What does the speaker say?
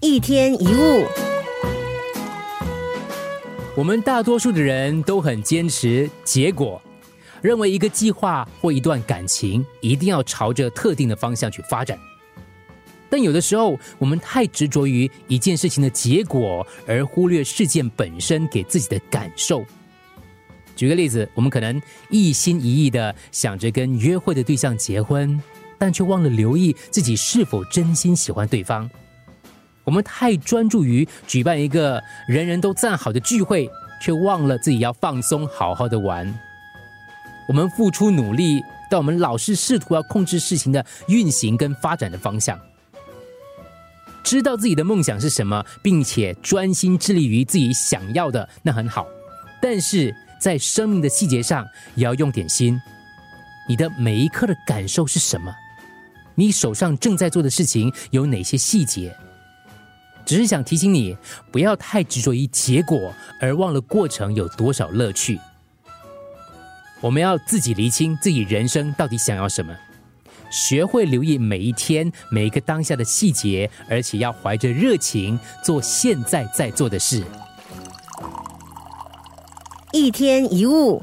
一天一物，我们大多数的人都很坚持结果，认为一个计划或一段感情一定要朝着特定的方向去发展。但有的时候，我们太执着于一件事情的结果，而忽略事件本身给自己的感受。举个例子，我们可能一心一意的想着跟约会的对象结婚，但却忘了留意自己是否真心喜欢对方。我们太专注于举办一个人人都赞好的聚会，却忘了自己要放松，好好的玩。我们付出努力，但我们老是试图要控制事情的运行跟发展的方向。知道自己的梦想是什么，并且专心致力于自己想要的，那很好。但是在生命的细节上，也要用点心。你的每一刻的感受是什么？你手上正在做的事情有哪些细节？只是想提醒你，不要太执着于结果，而忘了过程有多少乐趣。我们要自己厘清自己人生到底想要什么，学会留意每一天每一个当下的细节，而且要怀着热情做现在在做的事。一天一物。